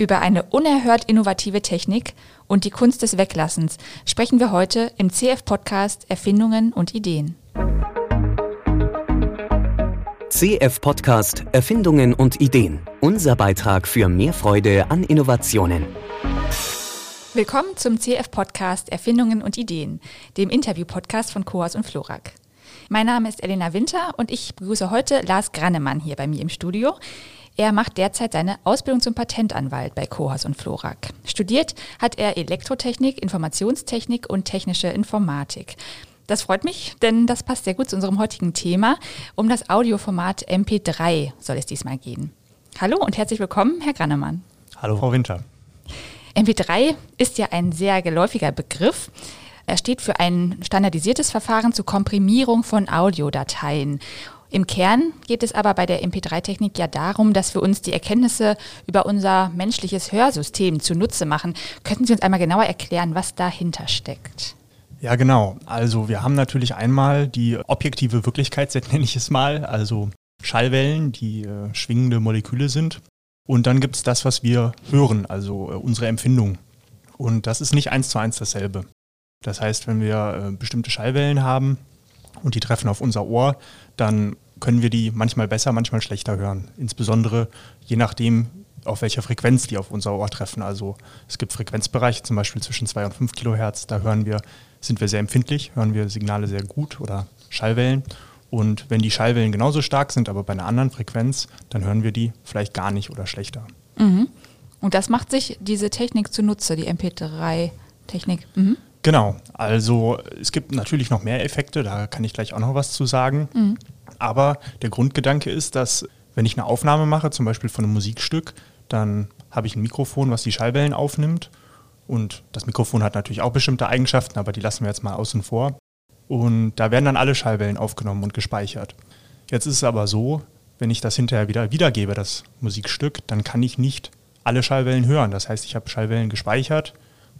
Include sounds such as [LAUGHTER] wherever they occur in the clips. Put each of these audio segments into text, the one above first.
Über eine unerhört innovative Technik und die Kunst des Weglassens sprechen wir heute im CF-Podcast Erfindungen und Ideen. CF-Podcast Erfindungen und Ideen. Unser Beitrag für mehr Freude an Innovationen. Willkommen zum CF-Podcast Erfindungen und Ideen, dem Interview-Podcast von Coas und Florak. Mein Name ist Elena Winter und ich begrüße heute Lars Grannemann hier bei mir im Studio. Er macht derzeit seine Ausbildung zum Patentanwalt bei Kohas und Florak. Studiert hat er Elektrotechnik, Informationstechnik und technische Informatik. Das freut mich, denn das passt sehr gut zu unserem heutigen Thema. Um das Audioformat MP3 soll es diesmal gehen. Hallo und herzlich willkommen, Herr Grannemann. Hallo, Frau Winter. MP3 ist ja ein sehr geläufiger Begriff. Er steht für ein standardisiertes Verfahren zur Komprimierung von Audiodateien. Im Kern geht es aber bei der MP3-Technik ja darum, dass wir uns die Erkenntnisse über unser menschliches Hörsystem zunutze machen. Könnten Sie uns einmal genauer erklären, was dahinter steckt? Ja, genau. Also wir haben natürlich einmal die objektive Wirklichkeit, [LAUGHS] nenne ich es mal, also Schallwellen, die äh, schwingende Moleküle sind. Und dann gibt es das, was wir hören, also äh, unsere Empfindung. Und das ist nicht eins zu eins dasselbe. Das heißt, wenn wir äh, bestimmte Schallwellen haben und die treffen auf unser Ohr, dann können wir die manchmal besser, manchmal schlechter hören. Insbesondere je nachdem, auf welcher Frequenz die auf unser Ohr treffen. Also es gibt Frequenzbereiche, zum Beispiel zwischen 2 und 5 Kilohertz, da hören wir, sind wir sehr empfindlich, hören wir Signale sehr gut oder Schallwellen. Und wenn die Schallwellen genauso stark sind, aber bei einer anderen Frequenz, dann hören wir die vielleicht gar nicht oder schlechter. Mhm. Und das macht sich diese Technik zunutze, die MP3-Technik. Mhm. Genau, also es gibt natürlich noch mehr Effekte, da kann ich gleich auch noch was zu sagen. Mhm. Aber der Grundgedanke ist, dass wenn ich eine Aufnahme mache, zum Beispiel von einem Musikstück, dann habe ich ein Mikrofon, was die Schallwellen aufnimmt. Und das Mikrofon hat natürlich auch bestimmte Eigenschaften, aber die lassen wir jetzt mal außen vor. Und da werden dann alle Schallwellen aufgenommen und gespeichert. Jetzt ist es aber so, wenn ich das hinterher wieder wiedergebe, das Musikstück, dann kann ich nicht alle Schallwellen hören. Das heißt, ich habe Schallwellen gespeichert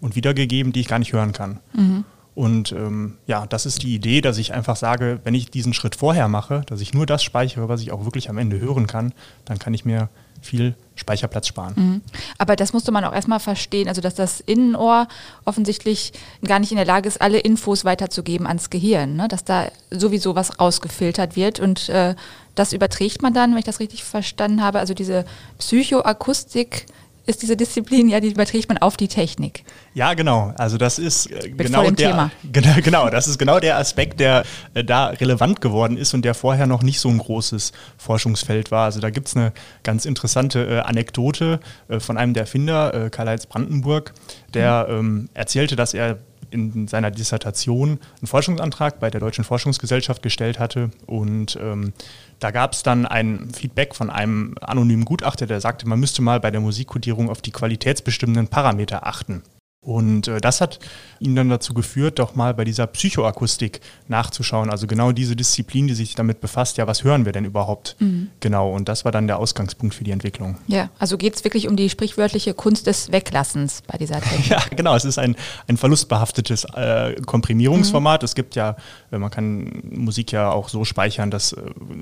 und wiedergegeben, die ich gar nicht hören kann. Mhm. Und ähm, ja, das ist die Idee, dass ich einfach sage, wenn ich diesen Schritt vorher mache, dass ich nur das speichere, was ich auch wirklich am Ende hören kann, dann kann ich mir viel Speicherplatz sparen. Mhm. Aber das musste man auch erstmal verstehen, also dass das Innenohr offensichtlich gar nicht in der Lage ist, alle Infos weiterzugeben ans Gehirn, ne? dass da sowieso was rausgefiltert wird und äh, das überträgt man dann, wenn ich das richtig verstanden habe, also diese Psychoakustik ist diese Disziplin, ja, die überträgt man auf die Technik. Ja, genau. Also das ist äh, genau der, [LAUGHS] genau, genau, das ist genau der Aspekt, der äh, da relevant geworden ist und der vorher noch nicht so ein großes Forschungsfeld war. Also da gibt es eine ganz interessante äh, Anekdote äh, von einem der Erfinder, äh, Karl-Heinz Brandenburg, der mhm. ähm, erzählte, dass er in seiner Dissertation einen Forschungsantrag bei der Deutschen Forschungsgesellschaft gestellt hatte und ähm, da gab es dann ein Feedback von einem anonymen Gutachter, der sagte, man müsste mal bei der Musikkodierung auf die qualitätsbestimmenden Parameter achten. Und äh, das hat ihn dann dazu geführt, doch mal bei dieser Psychoakustik nachzuschauen. Also genau diese Disziplin, die sich damit befasst, ja, was hören wir denn überhaupt mhm. genau? Und das war dann der Ausgangspunkt für die Entwicklung. Ja, also geht es wirklich um die sprichwörtliche Kunst des Weglassens bei dieser Technik. [LAUGHS] ja, genau. Es ist ein, ein verlustbehaftetes äh, Komprimierungsformat. Mhm. Es gibt ja, äh, man kann Musik ja auch so speichern, dass äh,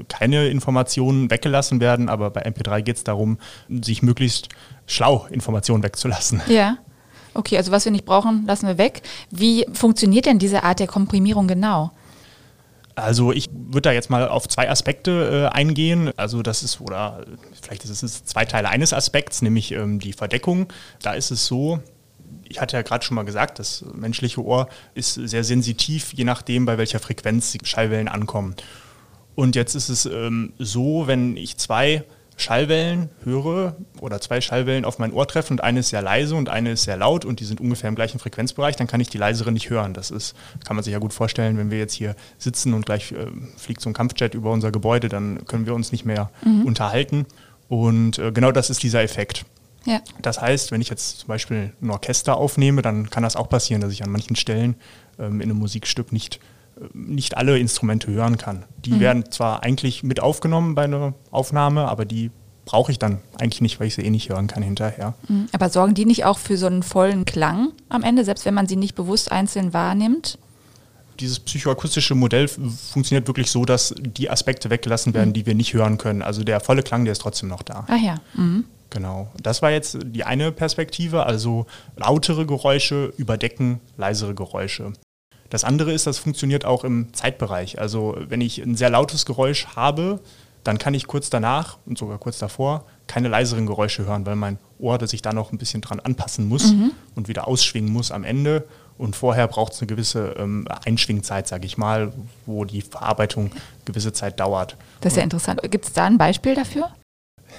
keine Informationen weggelassen werden, aber bei MP3 geht es darum, sich möglichst schlau Informationen wegzulassen. Ja. Okay, also was wir nicht brauchen, lassen wir weg. Wie funktioniert denn diese Art der Komprimierung genau? Also ich würde da jetzt mal auf zwei Aspekte äh, eingehen. Also das ist, oder vielleicht ist es zwei Teile eines Aspekts, nämlich ähm, die Verdeckung. Da ist es so, ich hatte ja gerade schon mal gesagt, das menschliche Ohr ist sehr sensitiv, je nachdem, bei welcher Frequenz die Schallwellen ankommen. Und jetzt ist es ähm, so, wenn ich zwei Schallwellen höre oder zwei Schallwellen auf mein Ohr treffen und eine ist sehr leise und eine ist sehr laut und die sind ungefähr im gleichen Frequenzbereich, dann kann ich die leisere nicht hören. Das ist, kann man sich ja gut vorstellen, wenn wir jetzt hier sitzen und gleich äh, fliegt so ein Kampfjet über unser Gebäude, dann können wir uns nicht mehr mhm. unterhalten. Und äh, genau das ist dieser Effekt. Ja. Das heißt, wenn ich jetzt zum Beispiel ein Orchester aufnehme, dann kann das auch passieren, dass ich an manchen Stellen ähm, in einem Musikstück nicht nicht alle Instrumente hören kann. Die mhm. werden zwar eigentlich mit aufgenommen bei einer Aufnahme, aber die brauche ich dann eigentlich nicht, weil ich sie eh nicht hören kann hinterher. Mhm. Aber sorgen die nicht auch für so einen vollen Klang am Ende, selbst wenn man sie nicht bewusst einzeln wahrnimmt? Dieses psychoakustische Modell funktioniert wirklich so, dass die Aspekte weggelassen werden, mhm. die wir nicht hören können. Also der volle Klang, der ist trotzdem noch da. Ach ja. Mhm. Genau. Das war jetzt die eine Perspektive, also lautere Geräusche überdecken leisere Geräusche. Das andere ist, das funktioniert auch im Zeitbereich. Also wenn ich ein sehr lautes Geräusch habe, dann kann ich kurz danach und sogar kurz davor keine leiseren Geräusche hören, weil mein Ohr das sich da noch ein bisschen dran anpassen muss mhm. und wieder ausschwingen muss am Ende. Und vorher braucht es eine gewisse ähm, Einschwingzeit, sage ich mal, wo die Verarbeitung gewisse Zeit dauert. Das ist ja interessant. Gibt es da ein Beispiel dafür?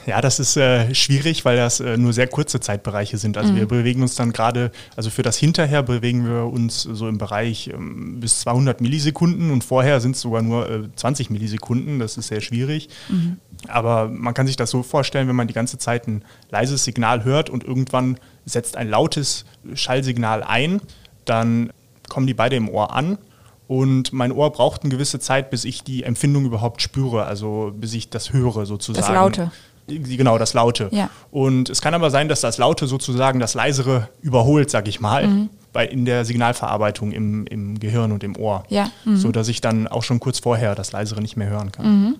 Ja, das ist äh, schwierig, weil das äh, nur sehr kurze Zeitbereiche sind. Also mhm. wir bewegen uns dann gerade, also für das Hinterher bewegen wir uns so im Bereich ähm, bis 200 Millisekunden und vorher sind es sogar nur äh, 20 Millisekunden. Das ist sehr schwierig. Mhm. Aber man kann sich das so vorstellen, wenn man die ganze Zeit ein leises Signal hört und irgendwann setzt ein lautes Schallsignal ein, dann kommen die beide im Ohr an. Und mein Ohr braucht eine gewisse Zeit, bis ich die Empfindung überhaupt spüre, also bis ich das höre sozusagen. Das Laute. Genau, das Laute. Ja. Und es kann aber sein, dass das Laute sozusagen das Leisere überholt, sag ich mal, mhm. bei, in der Signalverarbeitung im, im Gehirn und im Ohr. Ja. Mhm. So dass ich dann auch schon kurz vorher das Leisere nicht mehr hören kann. Mhm.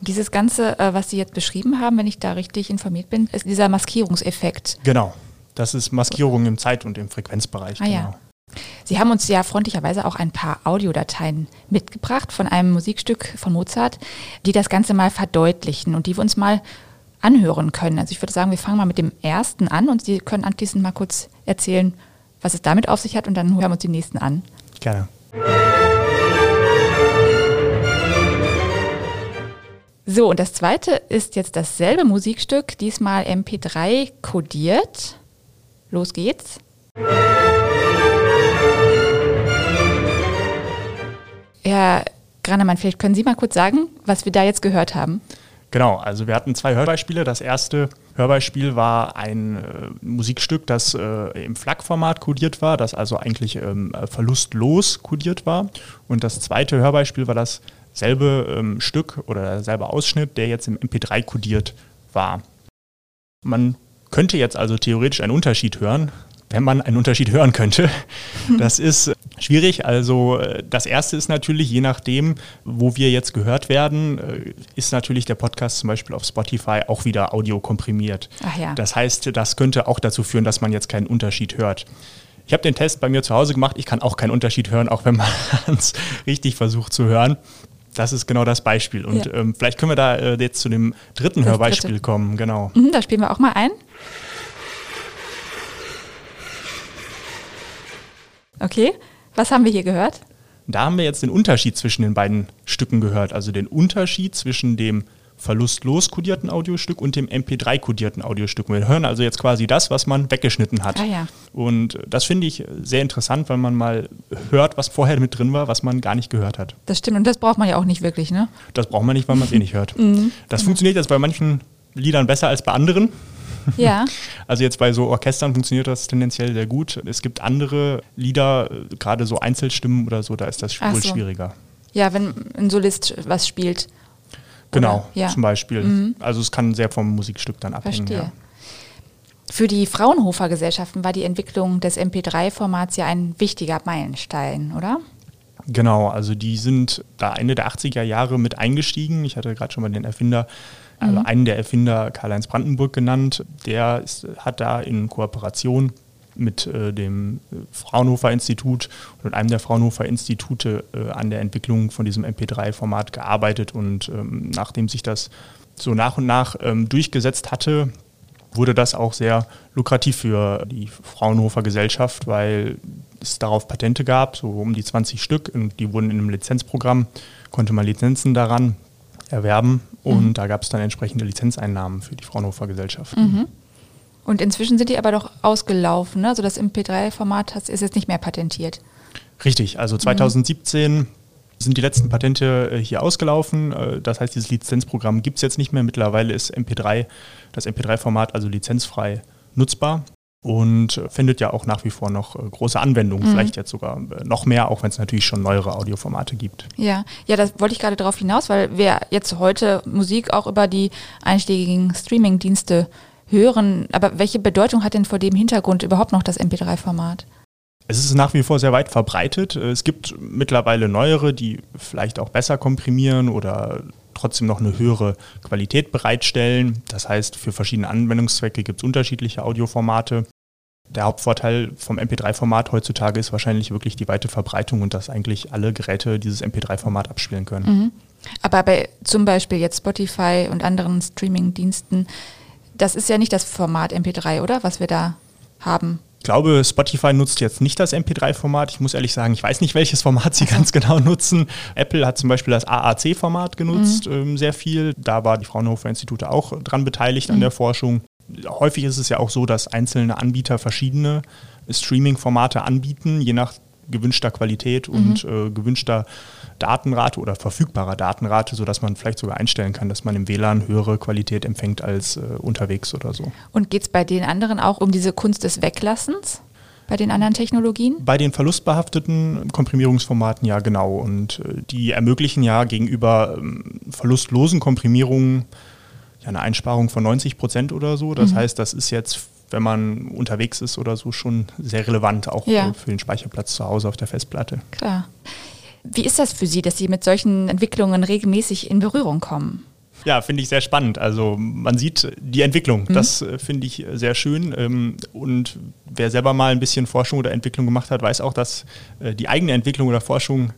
Dieses Ganze, äh, was Sie jetzt beschrieben haben, wenn ich da richtig informiert bin, ist dieser Maskierungseffekt. Genau. Das ist Maskierung im Zeit- und im Frequenzbereich. Ah, genau. ja. Sie haben uns ja freundlicherweise auch ein paar Audiodateien mitgebracht von einem Musikstück von Mozart, die das Ganze mal verdeutlichen und die wir uns mal anhören können. Also ich würde sagen, wir fangen mal mit dem ersten an und Sie können anschließend mal kurz erzählen, was es damit auf sich hat und dann hören wir uns die nächsten an. Gerne. So, und das zweite ist jetzt dasselbe Musikstück, diesmal MP3 kodiert. Los geht's. Herr Granemann, vielleicht können Sie mal kurz sagen, was wir da jetzt gehört haben. Genau, also wir hatten zwei Hörbeispiele. Das erste Hörbeispiel war ein äh, Musikstück, das äh, im FLAC-Format kodiert war, das also eigentlich ähm, verlustlos kodiert war. Und das zweite Hörbeispiel war dasselbe ähm, Stück oder derselbe Ausschnitt, der jetzt im MP3 kodiert war. Man könnte jetzt also theoretisch einen Unterschied hören, wenn man einen Unterschied hören könnte. [LAUGHS] Das ist schwierig. Also äh, das Erste ist natürlich, je nachdem, wo wir jetzt gehört werden, äh, ist natürlich der Podcast zum Beispiel auf Spotify auch wieder audio komprimiert. Ja. Das heißt, das könnte auch dazu führen, dass man jetzt keinen Unterschied hört. Ich habe den Test bei mir zu Hause gemacht. Ich kann auch keinen Unterschied hören, auch wenn man [LAUGHS] es richtig versucht zu hören. Das ist genau das Beispiel. Und ja. ähm, vielleicht können wir da äh, jetzt zu dem dritten das Hörbeispiel dritte. kommen. Genau. Mhm, da spielen wir auch mal ein. Okay, was haben wir hier gehört? Da haben wir jetzt den Unterschied zwischen den beiden Stücken gehört, also den Unterschied zwischen dem verlustlos kodierten Audiostück und dem MP3 kodierten Audiostück. Wir hören also jetzt quasi das, was man weggeschnitten hat. Ah, ja. Und das finde ich sehr interessant, weil man mal hört, was vorher mit drin war, was man gar nicht gehört hat. Das stimmt und das braucht man ja auch nicht wirklich, ne? Das braucht man nicht, weil man es eh nicht hört. [LAUGHS] Mhm. Das funktioniert jetzt bei manchen Liedern besser als bei anderen. Ja. Also jetzt bei so Orchestern funktioniert das tendenziell sehr gut. Es gibt andere Lieder, gerade so Einzelstimmen oder so, da ist das wohl so. schwieriger. Ja, wenn ein Solist was spielt. Genau, ja. zum Beispiel. Mhm. Also es kann sehr vom Musikstück dann abhängen. Verstehe. Ja. Für die Fraunhofer Gesellschaften war die Entwicklung des MP3-Formats ja ein wichtiger Meilenstein, oder? Genau, also die sind da Ende der 80er Jahre mit eingestiegen. Ich hatte gerade schon mal den Erfinder also mhm. einen der Erfinder, Karl-Heinz Brandenburg genannt, der ist, hat da in Kooperation mit äh, dem Fraunhofer Institut und einem der Fraunhofer Institute äh, an der Entwicklung von diesem MP3-Format gearbeitet. Und ähm, nachdem sich das so nach und nach ähm, durchgesetzt hatte, wurde das auch sehr lukrativ für die Fraunhofer Gesellschaft, weil es darauf Patente gab, so um die 20 Stück, und die wurden in einem Lizenzprogramm, konnte man Lizenzen daran erwerben und mhm. da gab es dann entsprechende Lizenzeinnahmen für die Fraunhofer Gesellschaft. Mhm. Und inzwischen sind die aber doch ausgelaufen, ne? also das MP3-Format ist jetzt nicht mehr patentiert. Richtig, also 2017 mhm. sind die letzten Patente äh, hier ausgelaufen. Äh, das heißt, dieses Lizenzprogramm gibt es jetzt nicht mehr. Mittlerweile ist MP3, das MP3-Format also lizenzfrei nutzbar und findet ja auch nach wie vor noch äh, große Anwendungen, mhm. vielleicht jetzt sogar äh, noch mehr, auch wenn es natürlich schon neuere Audioformate gibt. Ja, ja, das wollte ich gerade darauf hinaus, weil wir jetzt heute Musik auch über die einschlägigen Streaming-Dienste hören. Aber welche Bedeutung hat denn vor dem Hintergrund überhaupt noch das MP3-Format? Es ist nach wie vor sehr weit verbreitet. Es gibt mittlerweile neuere, die vielleicht auch besser komprimieren oder trotzdem noch eine höhere Qualität bereitstellen. Das heißt, für verschiedene Anwendungszwecke gibt es unterschiedliche Audioformate. Der Hauptvorteil vom MP3-Format heutzutage ist wahrscheinlich wirklich die weite Verbreitung und dass eigentlich alle Geräte dieses MP3-Format abspielen können. Mhm. Aber bei zum Beispiel jetzt Spotify und anderen Streaming-Diensten, das ist ja nicht das Format MP3, oder? Was wir da haben. Ich glaube, Spotify nutzt jetzt nicht das MP3-Format. Ich muss ehrlich sagen, ich weiß nicht, welches Format sie ganz genau nutzen. Apple hat zum Beispiel das AAC-Format genutzt, mhm. ähm, sehr viel. Da war die Fraunhofer Institute auch dran beteiligt mhm. an der Forschung häufig ist es ja auch so, dass einzelne Anbieter verschiedene Streaming-Formate anbieten, je nach gewünschter Qualität mhm. und äh, gewünschter Datenrate oder verfügbarer Datenrate, sodass man vielleicht sogar einstellen kann, dass man im WLAN höhere Qualität empfängt als äh, unterwegs oder so. Und geht es bei den anderen auch um diese Kunst des Weglassens? Bei den anderen Technologien? Bei den verlustbehafteten Komprimierungsformaten ja genau. Und äh, die ermöglichen ja gegenüber ähm, verlustlosen Komprimierungen ja, eine Einsparung von 90 Prozent oder so. Das mhm. heißt, das ist jetzt, wenn man unterwegs ist oder so, schon sehr relevant, auch ja. für den Speicherplatz zu Hause auf der Festplatte. Klar. Wie ist das für Sie, dass Sie mit solchen Entwicklungen regelmäßig in Berührung kommen? Ja, finde ich sehr spannend. Also man sieht die Entwicklung. Mhm. Das äh, finde ich sehr schön. Ähm, und wer selber mal ein bisschen Forschung oder Entwicklung gemacht hat, weiß auch, dass äh, die eigene Entwicklung oder Forschung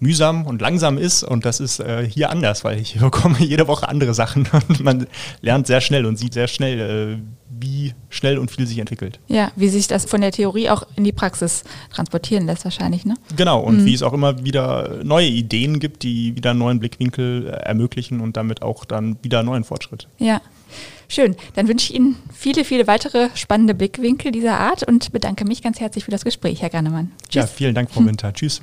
mühsam und langsam ist und das ist äh, hier anders, weil ich [LAUGHS] bekomme jede Woche andere Sachen [LAUGHS] und man lernt sehr schnell und sieht sehr schnell, äh, wie schnell und viel sich entwickelt. Ja, wie sich das von der Theorie auch in die Praxis transportieren lässt wahrscheinlich, ne? Genau, und mhm. wie es auch immer wieder neue Ideen gibt, die wieder einen neuen Blickwinkel äh, ermöglichen und damit auch dann wieder neuen Fortschritt. Ja. Schön. Dann wünsche ich Ihnen viele, viele weitere spannende Blickwinkel dieser Art und bedanke mich ganz herzlich für das Gespräch, Herr Gannemann. Tschüss. Ja, vielen Dank, Frau Winter. Tschüss.